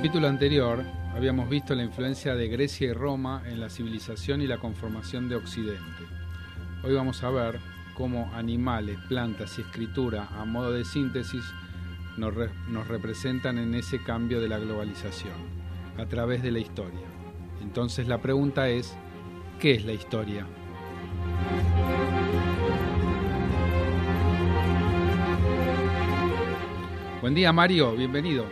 Capítulo anterior habíamos visto la influencia de Grecia y Roma en la civilización y la conformación de Occidente. Hoy vamos a ver cómo animales, plantas y escritura a modo de síntesis nos, re- nos representan en ese cambio de la globalización a través de la historia. Entonces la pregunta es, ¿qué es la historia? Buen día Mario, bienvenido.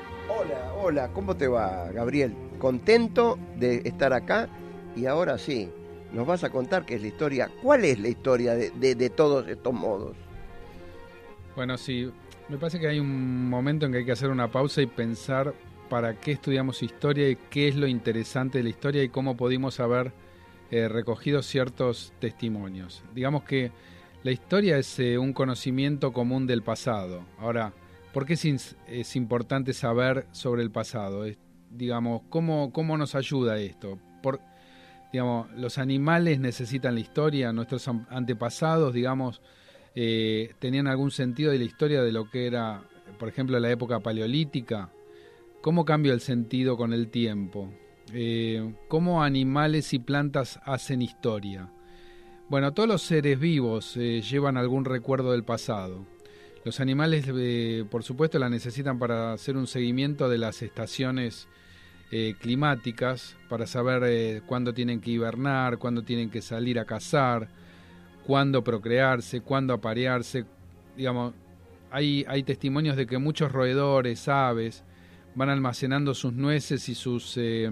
Hola, ¿cómo te va, Gabriel? Contento de estar acá y ahora sí, nos vas a contar qué es la historia. ¿Cuál es la historia de todos estos modos? Bueno, sí, me parece que hay un momento en que hay que hacer una pausa y pensar para qué estudiamos historia y qué es lo interesante de la historia y cómo pudimos haber eh, recogido ciertos testimonios. Digamos que la historia es eh, un conocimiento común del pasado. Ahora, ¿por qué es, importante saber sobre el pasado? Digamos, ¿cómo, ¿cómo nos ayuda esto? Por, digamos, los animales necesitan la historia, nuestros an- antepasados, digamos, eh, tenían algún sentido de la historia de lo que era, por ejemplo, la época paleolítica. ¿Cómo cambia el sentido con el tiempo? Eh, ¿Cómo animales y plantas hacen historia? Bueno, todos los seres vivos eh, llevan algún recuerdo del pasado. Los animales, eh, por supuesto, la necesitan para hacer un seguimiento de las estaciones eh, climáticas, para saber eh, cuándo tienen que hibernar, cuándo tienen que salir a cazar, cuándo procrearse, cuándo aparearse. Digamos, hay, hay testimonios de que muchos roedores, aves, van almacenando sus nueces y sus eh,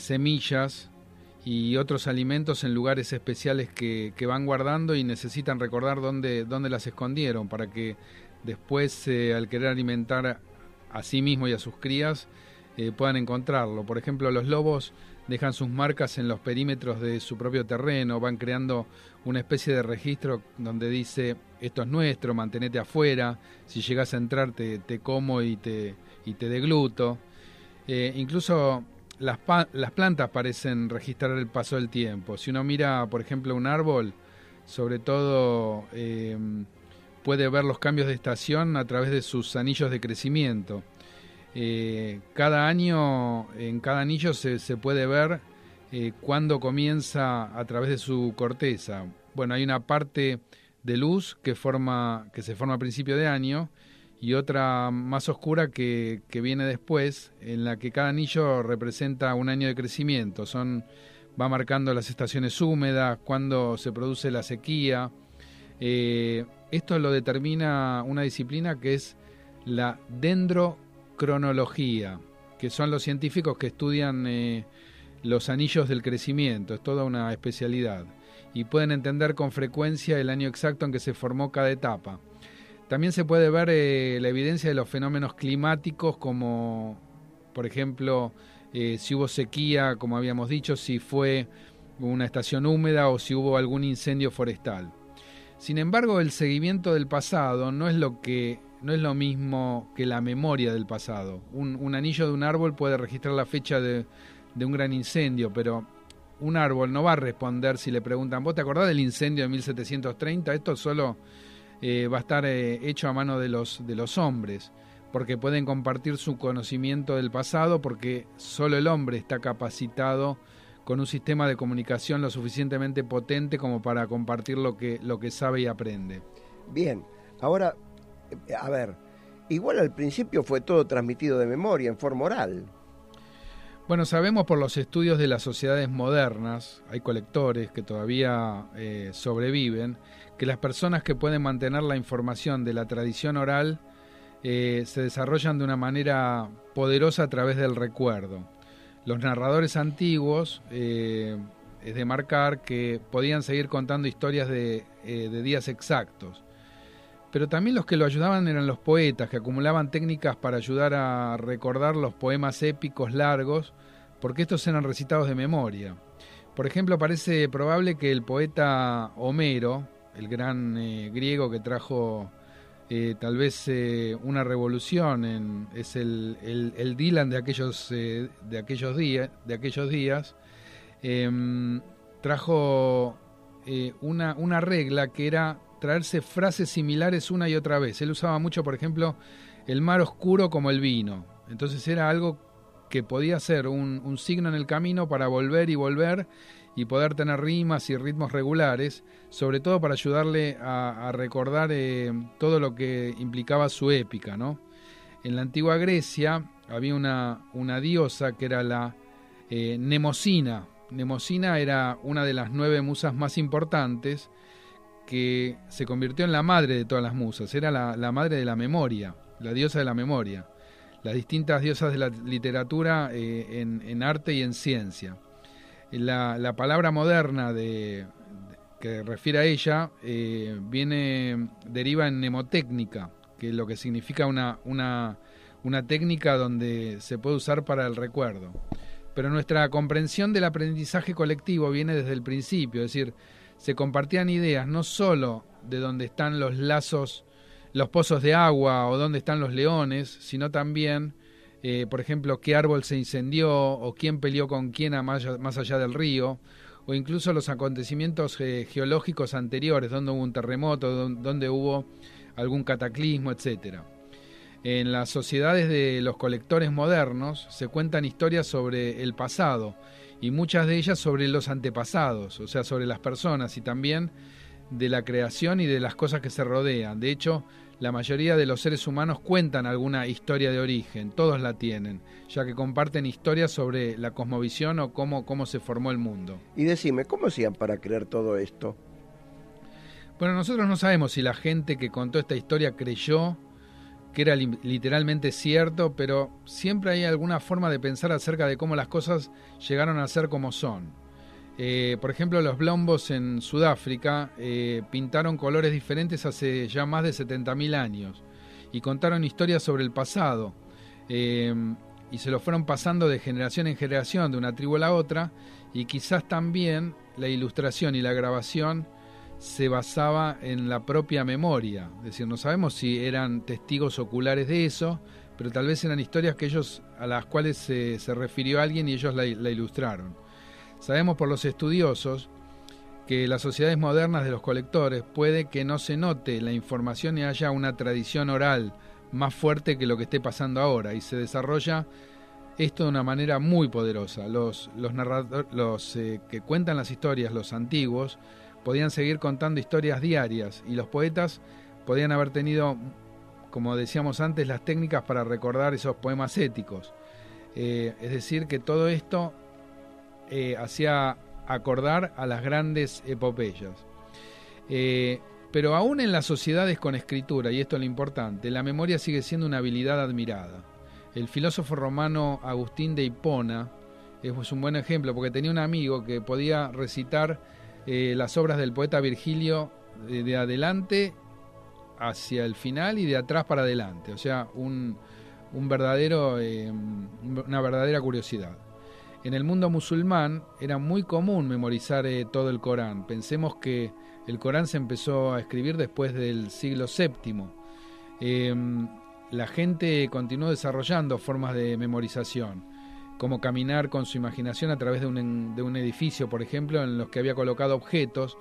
semillas y otros alimentos en lugares especiales que, que van guardando y necesitan recordar dónde, dónde las escondieron para que después eh, al querer alimentar a sí mismo y a sus crías eh, puedan encontrarlo. Por ejemplo, los lobos dejan sus marcas en los perímetros de su propio terreno, van creando una especie de registro donde dice esto es nuestro, mantenete afuera, si llegas a entrar te, te como y te, y te degluto. Eh, incluso las, las plantas parecen registrar el paso del tiempo. Si uno mira, por ejemplo, un árbol, sobre todo eh, puede ver los cambios de estación a través de sus anillos de crecimiento. Eh, cada año, en cada anillo se, se puede ver eh, cuándo comienza a través de su corteza. Bueno, hay una parte de luz que, forma, que se forma a principio de año y otra más oscura que, viene después, en la que cada anillo representa un año de crecimiento. Son, va marcando las estaciones húmedas, cuándo se produce la sequía. Eh, esto lo determina una disciplina que es la dendrocronología, que son los científicos que estudian eh, los anillos del crecimiento, es toda una especialidad, y pueden entender con frecuencia el año exacto en que se formó cada etapa. También se puede ver eh, la evidencia de los fenómenos climáticos como, por ejemplo, eh, si hubo sequía, como habíamos dicho, si fue una estación húmeda o si hubo algún incendio forestal. Sin embargo, el seguimiento del pasado no es lo que no es lo mismo que la memoria del pasado. Un, anillo de un árbol puede registrar la fecha de, de, un gran incendio, pero un árbol no va a responder si le preguntan, ¿vos te acordás del incendio de 1730? Esto solo eh, va a estar eh, hecho a mano de los, de los hombres, porque pueden compartir su conocimiento del pasado, porque solo el hombre está capacitado con un sistema de comunicación lo suficientemente potente como para compartir lo que, lo que sabe y aprende. Bien, ahora, a ver, igual al principio fue todo transmitido de memoria, en forma oral. Bueno, sabemos por los estudios de las sociedades modernas, hay colectores que todavía eh, sobreviven, que las personas que pueden mantener la información de la tradición oral eh, se desarrollan de una manera poderosa a través del recuerdo. Los narradores antiguos, eh, es de marcar que podían seguir contando historias de, de días exactos. Pero también los que lo ayudaban eran los poetas, que acumulaban técnicas para ayudar a recordar los poemas épicos largos, porque estos eran recitados de memoria. Por ejemplo, parece probable que el poeta Homero, el gran eh, griego que trajo eh, tal vez eh, una revolución, en, es el, el, Dylan de aquellos, de aquellos, días, de aquellos días, em, trajo una, una regla que era traerse frases similares una y otra vez. Él usaba mucho, por ejemplo, el mar oscuro como el vino. Entonces era algo que podía ser un, signo en el camino para volver y volver y poder tener rimas y ritmos regulares, sobre todo para ayudarle a, recordar eh, todo lo que implicaba su épica. ¿no? En la antigua Grecia había una, diosa que era la eh, Nemosina. Nemosina era una de las nueve musas más importantes que se convirtió en la madre de todas las musas, era la madre de la memoria, la diosa de la memoria las distintas diosas de la literatura eh, en, arte y en ciencia. La, palabra moderna de, que refiere a ella eh, viene deriva en mnemotécnica, que es lo que significa una, una, una técnica donde se puede usar para el recuerdo. Pero nuestra comprensión del aprendizaje colectivo viene desde el principio, es decir, se compartían ideas no solo de dónde están los lazos los pozos de agua o dónde están los leones, sino también, eh, por ejemplo, qué árbol se incendió o quién peleó con quién a más, allá del río, o incluso los acontecimientos eh, geológicos anteriores, donde hubo un terremoto, donde hubo algún cataclismo, etc. En las sociedades de los colectores modernos se cuentan historias sobre el pasado y muchas de ellas sobre los antepasados, o sea, sobre las personas y también de la creación y de las cosas que se rodean. De hecho, la mayoría de los seres humanos cuentan alguna historia de origen, todos la tienen, ya que comparten historias sobre la cosmovisión o cómo, cómo se formó el mundo. Y decime, ¿cómo hacían para creer todo esto? Bueno, nosotros no sabemos si la gente que contó esta historia creyó que era literalmente cierto, pero siempre hay alguna forma de pensar acerca de cómo las cosas llegaron a ser como son. Eh, por ejemplo, los blombos en Sudáfrica eh, pintaron colores diferentes hace ya más de 70.000 años y contaron historias sobre el pasado. Eh, y se lo fueron pasando de generación en generación, de una tribu a la otra, y quizás también la ilustración y la grabación se basaba en la propia memoria. Es decir, no sabemos si eran testigos oculares de eso, pero tal vez eran historias que ellos, a las cuales se, refirió alguien y ellos la ilustraron. Sabemos por los estudiosos que las sociedades modernas de los colectores puede que no se note la información y haya una tradición oral más fuerte que lo que esté pasando ahora y se desarrolla esto de una manera muy poderosa. Los, los, los eh, que cuentan las historias, los antiguos, podían seguir contando historias diarias y los poetas podían haber tenido, como decíamos antes, las técnicas para recordar esos poemas éticos. Eh, es decir, que todo esto eh, hacía acordar a las grandes epopeyas. Eh, pero aún en las sociedades con escritura, y esto es lo importante, la memoria sigue siendo una habilidad admirada. El filósofo romano Agustín de Hipona es un buen ejemplo porque tenía un amigo que podía recitar eh, las obras del poeta Virgilio de, adelante hacia el final y de atrás para adelante, o sea, un, verdadero, una verdadera curiosidad. En el mundo musulmán era muy común memorizar eh, todo el Corán. Pensemos que el Corán se empezó a escribir después del siglo VII. La gente continuó desarrollando formas de memorización, como caminar con su imaginación a través de un, de un edificio, por ejemplo, en los que había colocado objetos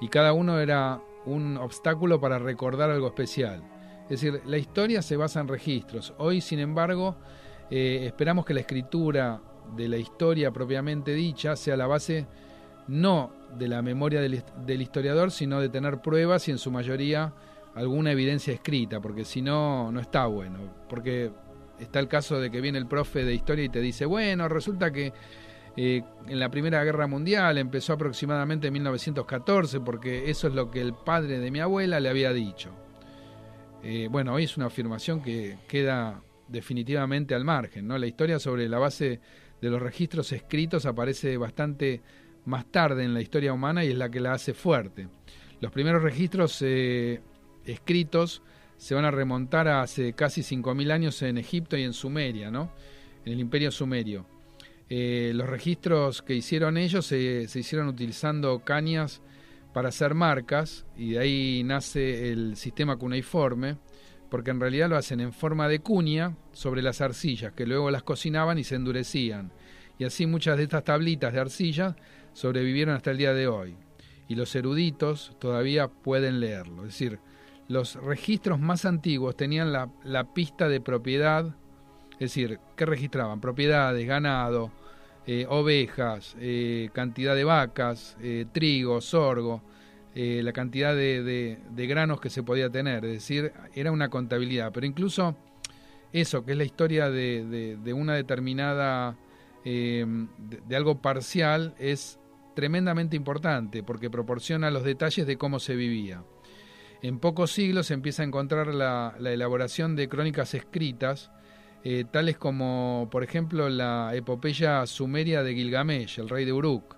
y cada uno era un obstáculo para recordar algo especial. Es decir, la historia se basa en registros. Hoy, sin embargo, eh, esperamos que la escritura de la historia propiamente dicha sea la base no de la memoria del, historiador, sino de tener pruebas y en su mayoría alguna evidencia escrita, porque si no, no está bueno. Porque está el caso de que viene el profe de historia y te dice, bueno, resulta que eh, en la Primera Guerra Mundial empezó aproximadamente en 1914, porque eso es lo que el padre de mi abuela le había dicho. Eh, bueno, hoy es una afirmación que queda definitivamente al margen, ¿no? La historia sobre la base de los registros escritos aparece bastante más tarde en la historia humana y es la que la hace fuerte. Los primeros registros eh, escritos se van a remontar a hace casi 5.000 años en Egipto y en Sumeria, ¿no? en el imperio sumerio. Eh, los registros que hicieron ellos se, se, hicieron utilizando cañas para hacer marcas y de ahí nace el sistema cuneiforme, porque en realidad lo hacen en forma de cuña sobre las arcillas, que luego las cocinaban y se endurecían. Y así muchas de estas tablitas de arcilla sobrevivieron hasta el día de hoy. Y los eruditos todavía pueden leerlo. Es decir, los registros más antiguos tenían la, pista de propiedad, es decir, ¿qué registraban? Propiedades, ganado, eh, ovejas, eh, cantidad de vacas, eh, trigo, sorgo, la cantidad de, granos que se podía tener, es decir, era una contabilidad. Pero incluso eso, que es la historia de, una determinada, de, algo parcial, es tremendamente importante porque proporciona los detalles de cómo se vivía. En pocos siglos se empieza a encontrar la, elaboración de crónicas escritas, eh, tales como, por ejemplo, la epopeya sumeria de Gilgamesh, el rey de Uruk.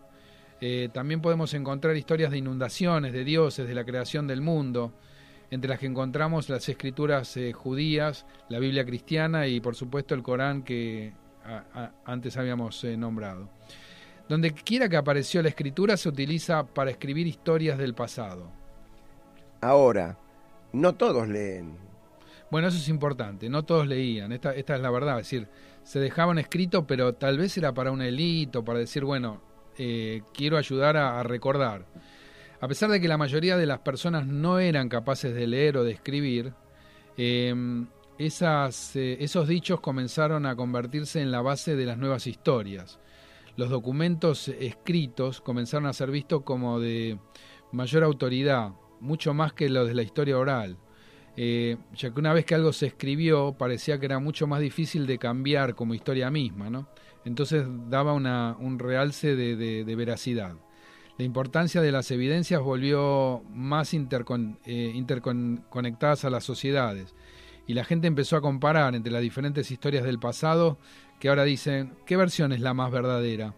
Eh, también podemos encontrar historias de inundaciones, de dioses, de la creación del mundo, entre las que encontramos las escrituras eh, judías, la Biblia cristiana y, por supuesto, el Corán que antes habíamos nombrado. Donde quiera que apareció la escritura se utiliza para escribir historias del pasado. Ahora, no todos leen. Bueno, eso es importante, no todos leían, esta, es la verdad, es decir, se dejaban escrito, pero tal vez era para un elito, para decir, bueno, eh, quiero ayudar a, recordar. A pesar de que la mayoría de las personas no eran capaces de leer o de escribir, em, eh, esos dichos comenzaron a convertirse en la base de las nuevas historias. Los documentos escritos comenzaron a ser vistos como de mayor autoridad, mucho más que lo de la historia oral, eh, ya que una vez que algo se escribió parecía que era mucho más difícil de cambiar como historia misma, ¿no? Entonces daba una, un realce de, veracidad. La importancia de las evidencias volvió más eh, interconectadas a las sociedades y la gente empezó a comparar entre las diferentes historias del pasado que ahora dicen, ¿qué versión es la más verdadera?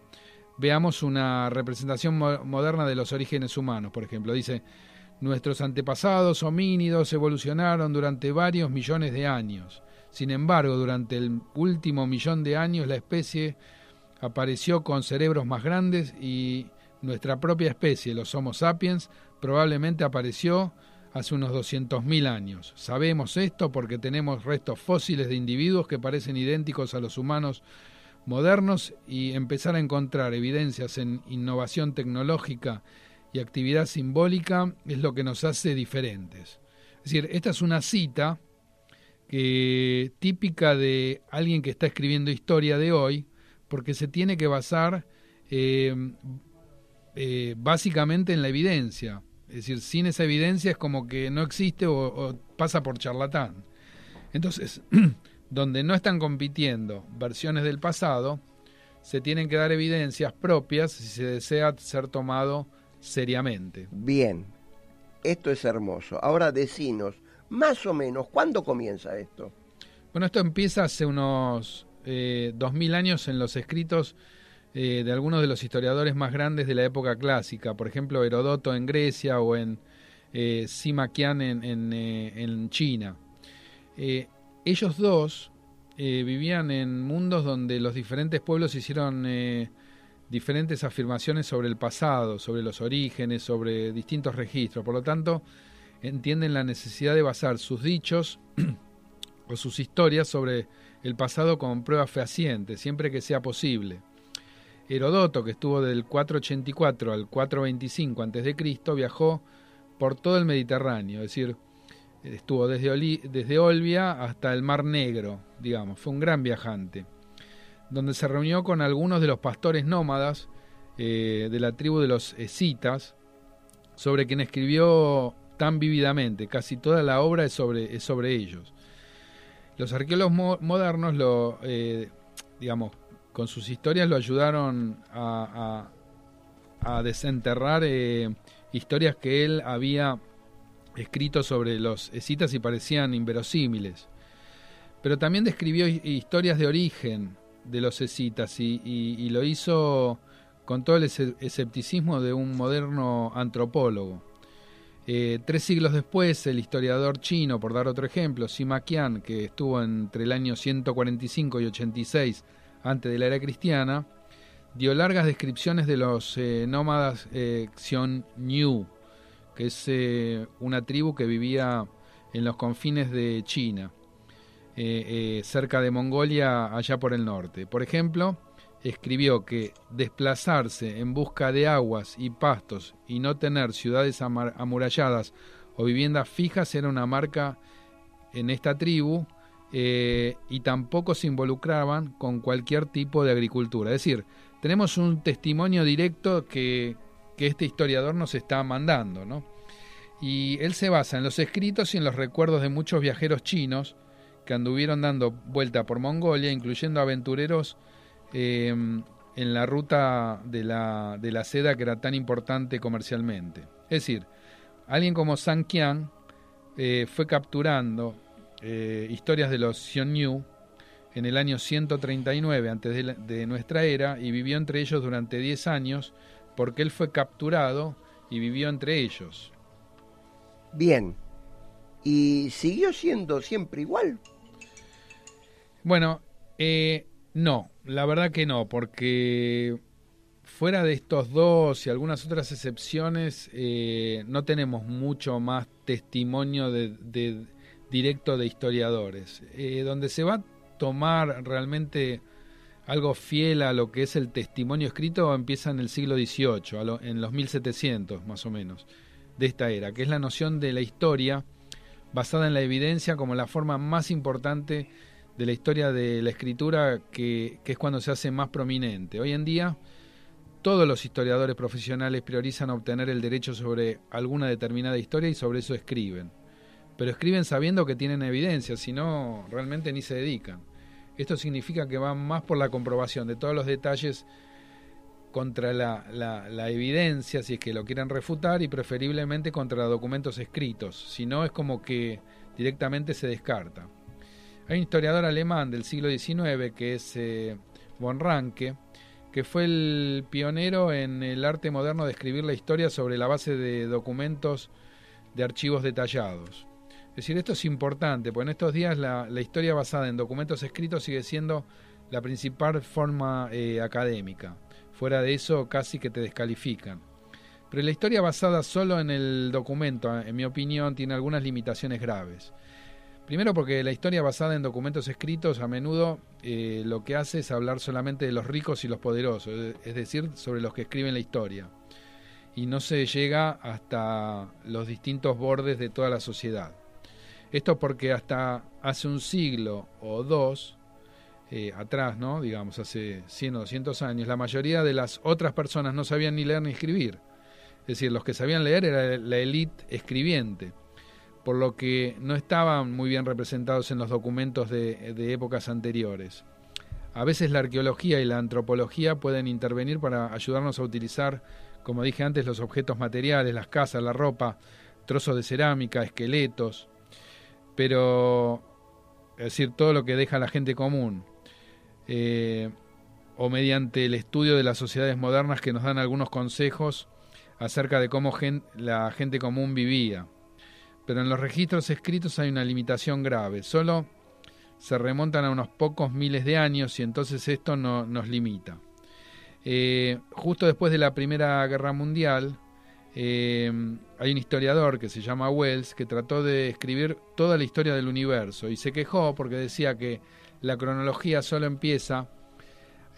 Veamos una representación moderna de los orígenes humanos, por ejemplo. Dice, Nuestros antepasados homínidos evolucionaron durante varios millones de años. Sin embargo, durante el último millón de años la especie apareció con cerebros más grandes y nuestra propia especie, los Homo sapiens, probablemente apareció hace unos 200.000 años. Sabemos esto porque tenemos restos fósiles de individuos que parecen idénticos a los humanos modernos y empezar a encontrar evidencias en innovación tecnológica y actividad simbólica es lo que nos hace diferentes. Es decir, esta es una cita que, típica de alguien que está escribiendo historia de hoy, porque se tiene que basar eh, eh, básicamente en la evidencia. Es decir, sin esa evidencia es como que no existe o pasa por charlatán. Entonces, donde no están compitiendo versiones del pasado, se tienen que dar evidencias propias si se desea ser tomado seriamente. Bien, esto es hermoso. Ahora decinos, más o menos, ¿cuándo comienza esto? Bueno, esto empieza hace unos eh, dos mil años en los escritos eh, de algunos de los historiadores más grandes de la época clásica, por ejemplo Herodoto en Grecia o en eh, Sima Qian en, en, en China. ellos dos vivían en mundos donde los diferentes pueblos hicieron diferentes afirmaciones sobre el pasado, sobre los orígenes, sobre distintos registros. Por lo tanto, entienden la necesidad de basar sus dichos o sus historias sobre el pasado con pruebas fehacientes, siempre que sea posible. Herodoto, que estuvo del 484 al 425 a.C., viajó por todo el Mediterráneo, es decir, estuvo desde, desde Olbia hasta el Mar Negro, digamos, fue un gran viajante donde se reunió con algunos de los pastores nómadas eh, de la tribu de los escitas, sobre quien escribió tan vívidamente. Casi toda la obra es sobre, sobre ellos. Los arqueólogos modernos, lo, eh, digamos, con sus historias lo ayudaron a, a, desenterrar eh, historias que él había escrito sobre los escitas y parecían inverosímiles. Pero también describió historias de origen, de los escitas y, lo hizo con todo el escepticismo de un moderno antropólogo. Eh, tres siglos después, el historiador chino, por dar otro ejemplo, Sima Qian, que estuvo entre el año 145 y 86 antes de la era cristiana, dio largas descripciones de los eh, nómadas eh, Xiongnu, que es una tribu que vivía en los confines de China, cerca de Mongolia, allá por el norte. Por ejemplo, escribió que desplazarse en busca de aguas y pastos y no tener ciudades amuralladas o viviendas fijas era una marca en esta tribu y tampoco se involucraban con cualquier tipo de agricultura. Es decir, tenemos un testimonio directo que, este historiador nos está mandando, ¿no? Y él se basa en los escritos y en los recuerdos de muchos viajeros chinos que anduvieron dando vuelta por Mongolia, incluyendo aventureros em, en la ruta de la, de la seda que era tan importante comercialmente. Es decir, alguien como San Qian eh, fue capturando eh, historias de los Xiongnu en el año 139 antes de, nuestra era y vivió entre ellos durante 10 años porque él fue capturado y vivió entre ellos. Bien. ¿Y siguió siendo siempre igual? Bueno, eh, no, la verdad que no, porque fuera de estos dos y algunas otras excepciones, eh, no tenemos mucho más testimonio de, directo de historiadores. Eh, donde se va tomar realmente algo fiel a lo que es el testimonio escrito empieza en el siglo XVIII, en los 1700 más o menos, de esta era, que es la noción de la historia basada en la evidencia como la forma más importante de la historia de la escritura, que, que es cuando se hace más prominente. Hoy en día, todos los historiadores profesionales priorizan obtener el derecho sobre alguna determinada historia y sobre eso escriben pero escriben sabiendo que tienen evidencia, si no, realmente ni se dedican. Esto significa que van más por la comprobación de todos los detalles contra la, la, evidencia, si es que lo quieren refutar, y preferiblemente contra documentos escritos, si no es como que directamente se descarta. Hay un historiador alemán del siglo XIX que es eh, von Ranke, que fue el pionero en el arte moderno de escribir la historia sobre la base de documentos de archivos detallados. Es decir, esto es importante, porque en estos días la, historia basada en documentos escritos sigue siendo la principal forma eh, académica. Fuera de eso, casi que te descalifican. Pero la historia basada solo en el documento, en mi opinión, tiene algunas limitaciones graves. Primero porque la historia basada en documentos escritos a menudo eh, lo que hace es hablar solamente de los ricos y los poderosos, es decir, sobre los que escriben la historia. Y no se llega hasta los distintos bordes de toda la sociedad. Esto porque hasta hace un siglo o dos eh, atrás, ¿no? digamos, hace 100 o 200 años, la mayoría de las otras personas no sabían ni leer ni escribir. Es decir, los que sabían leer era la élite escribiente, por lo que no estaban muy bien representados en los documentos de, épocas anteriores. A veces la arqueología y la antropología pueden intervenir para ayudarnos a utilizar, como dije antes, los objetos materiales, las casas, la ropa, trozos de cerámica, esqueletos, pero, es decir, todo lo que deja la gente común, eh, o mediante el estudio de las sociedades modernas que nos dan algunos consejos acerca de cómo la gente común vivía. Pero en los registros escritos hay una limitación grave, solo se remontan a unos pocos miles de años y entonces esto no, nos limita. Eh, justo después de la Primera Guerra Mundial, eh, hay un historiador que se llama Wells que trató de escribir toda la historia del universo y se quejó porque decía que la cronología solo empieza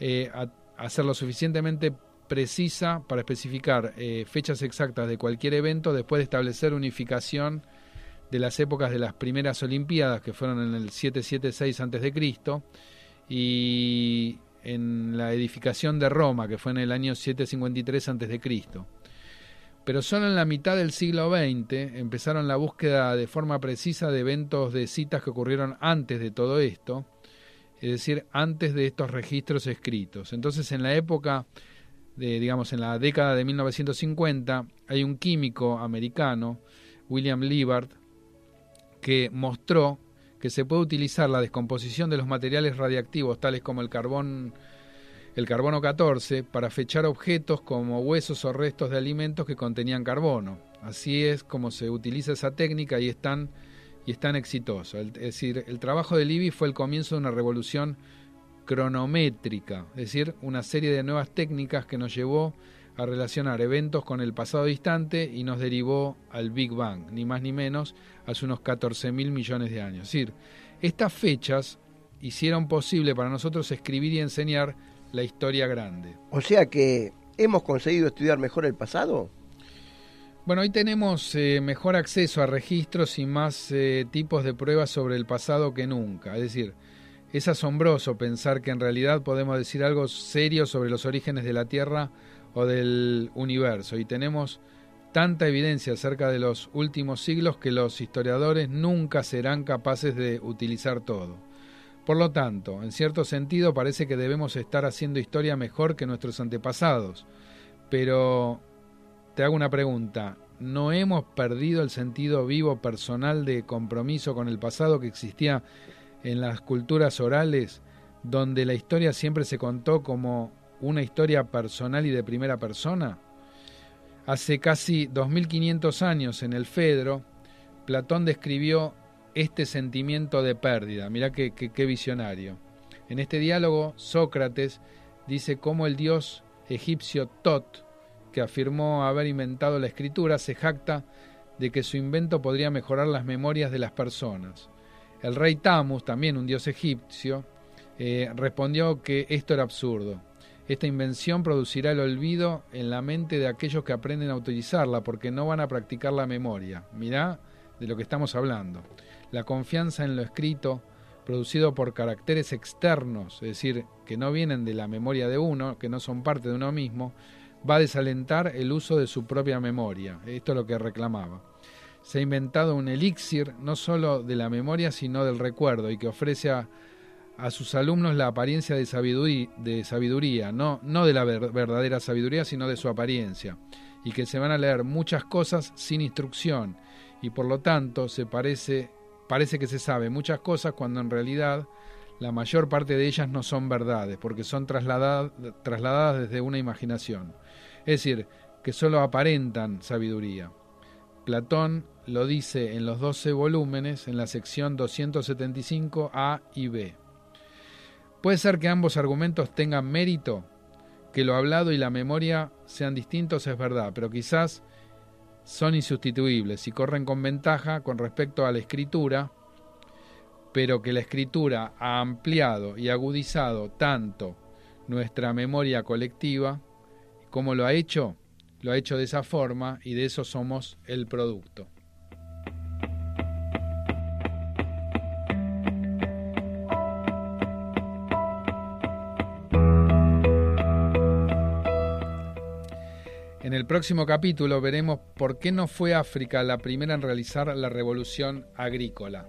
eh, a, ser lo suficientemente precisa para especificar fechas exactas de cualquier evento después de establecer unificación de las épocas de las primeras Olimpiadas que fueron en el 776 a.C. y en la edificación de Roma que fue en el año 753 a.C. Pero solo en la mitad del siglo XX empezaron la búsqueda de forma precisa de eventos de citas que ocurrieron antes de todo esto, es decir, antes de estos registros escritos. Entonces, en la época, de, digamos, en la década de 1950, hay un químico americano, William Liebert, que mostró que se puede utilizar la descomposición de los materiales radiactivos, tales como el carbón el carbono 14 para fechar objetos como huesos o restos de alimentos que contenían carbono. Así es como se utiliza esa técnica y es tan, y es exitoso. Es decir, el trabajo de Libby fue el comienzo de una revolución cronométrica, es decir, una serie de nuevas técnicas que nos llevó a relacionar eventos con el pasado distante y nos derivó al Big Bang, ni más ni menos, hace unos 14 mil millones de años. Es decir, estas fechas hicieron posible para nosotros escribir y enseñar la historia grande. O sea que hemos conseguido estudiar mejor el pasado. Bueno, hoy tenemos eh, mejor acceso a registros y más eh, tipos de pruebas sobre el pasado que nunca. Es decir, es asombroso pensar que en realidad podemos decir algo serio sobre los orígenes de la Tierra o del universo. Y tenemos tanta evidencia acerca de los últimos siglos que los historiadores nunca serán capaces de utilizar todo. Por lo tanto, en cierto sentido parece que debemos estar haciendo historia mejor que nuestros antepasados. Pero te hago una pregunta. ¿No hemos perdido el sentido vivo personal de compromiso con el pasado que existía en las culturas orales, donde la historia siempre se contó como una historia personal y de primera persona? Hace casi 2500 años en el Fedro, Platón describió este sentimiento de pérdida. Mirá qué, visionario. En este diálogo, Sócrates dice cómo el dios egipcio Tot, que afirmó haber inventado la escritura, se jacta de que su invento podría mejorar las memorias de las personas. El rey Tamus, también un dios egipcio, eh, respondió que esto era absurdo. Esta invención producirá el olvido en la mente de aquellos que aprenden a utilizarla porque no van a practicar la memoria. Mirá de lo que estamos hablando la confianza en lo escrito, producido por caracteres externos, es decir, que no vienen de la memoria de uno, que no son parte de uno mismo, va a desalentar el uso de su propia memoria. Esto es lo que reclamaba. Se ha inventado un elixir no solo de la memoria, sino del recuerdo, y que ofrece a, sus alumnos la apariencia de sabiduría, de sabiduría no, no de la verdadera sabiduría, sino de su apariencia, y que se van a leer muchas cosas sin instrucción, y por lo tanto se parece Parece que se sabe muchas cosas cuando en realidad la mayor parte de ellas no son verdades, porque son trasladadas, trasladadas desde una imaginación. Es decir, que solo aparentan sabiduría. Platón lo dice en los 12 volúmenes en la sección 275 A y B. Puede ser que ambos argumentos tengan mérito, que lo hablado y la memoria sean distintos, es verdad, pero quizás son insustituibles y corren con ventaja con respecto a la escritura, pero que la escritura ha ampliado y agudizado tanto nuestra memoria colectiva como lo ha hecho, lo ha hecho de esa forma y de eso somos el producto. Próximo capítulo veremos por qué no fue África la primera en realizar la revolución agrícola.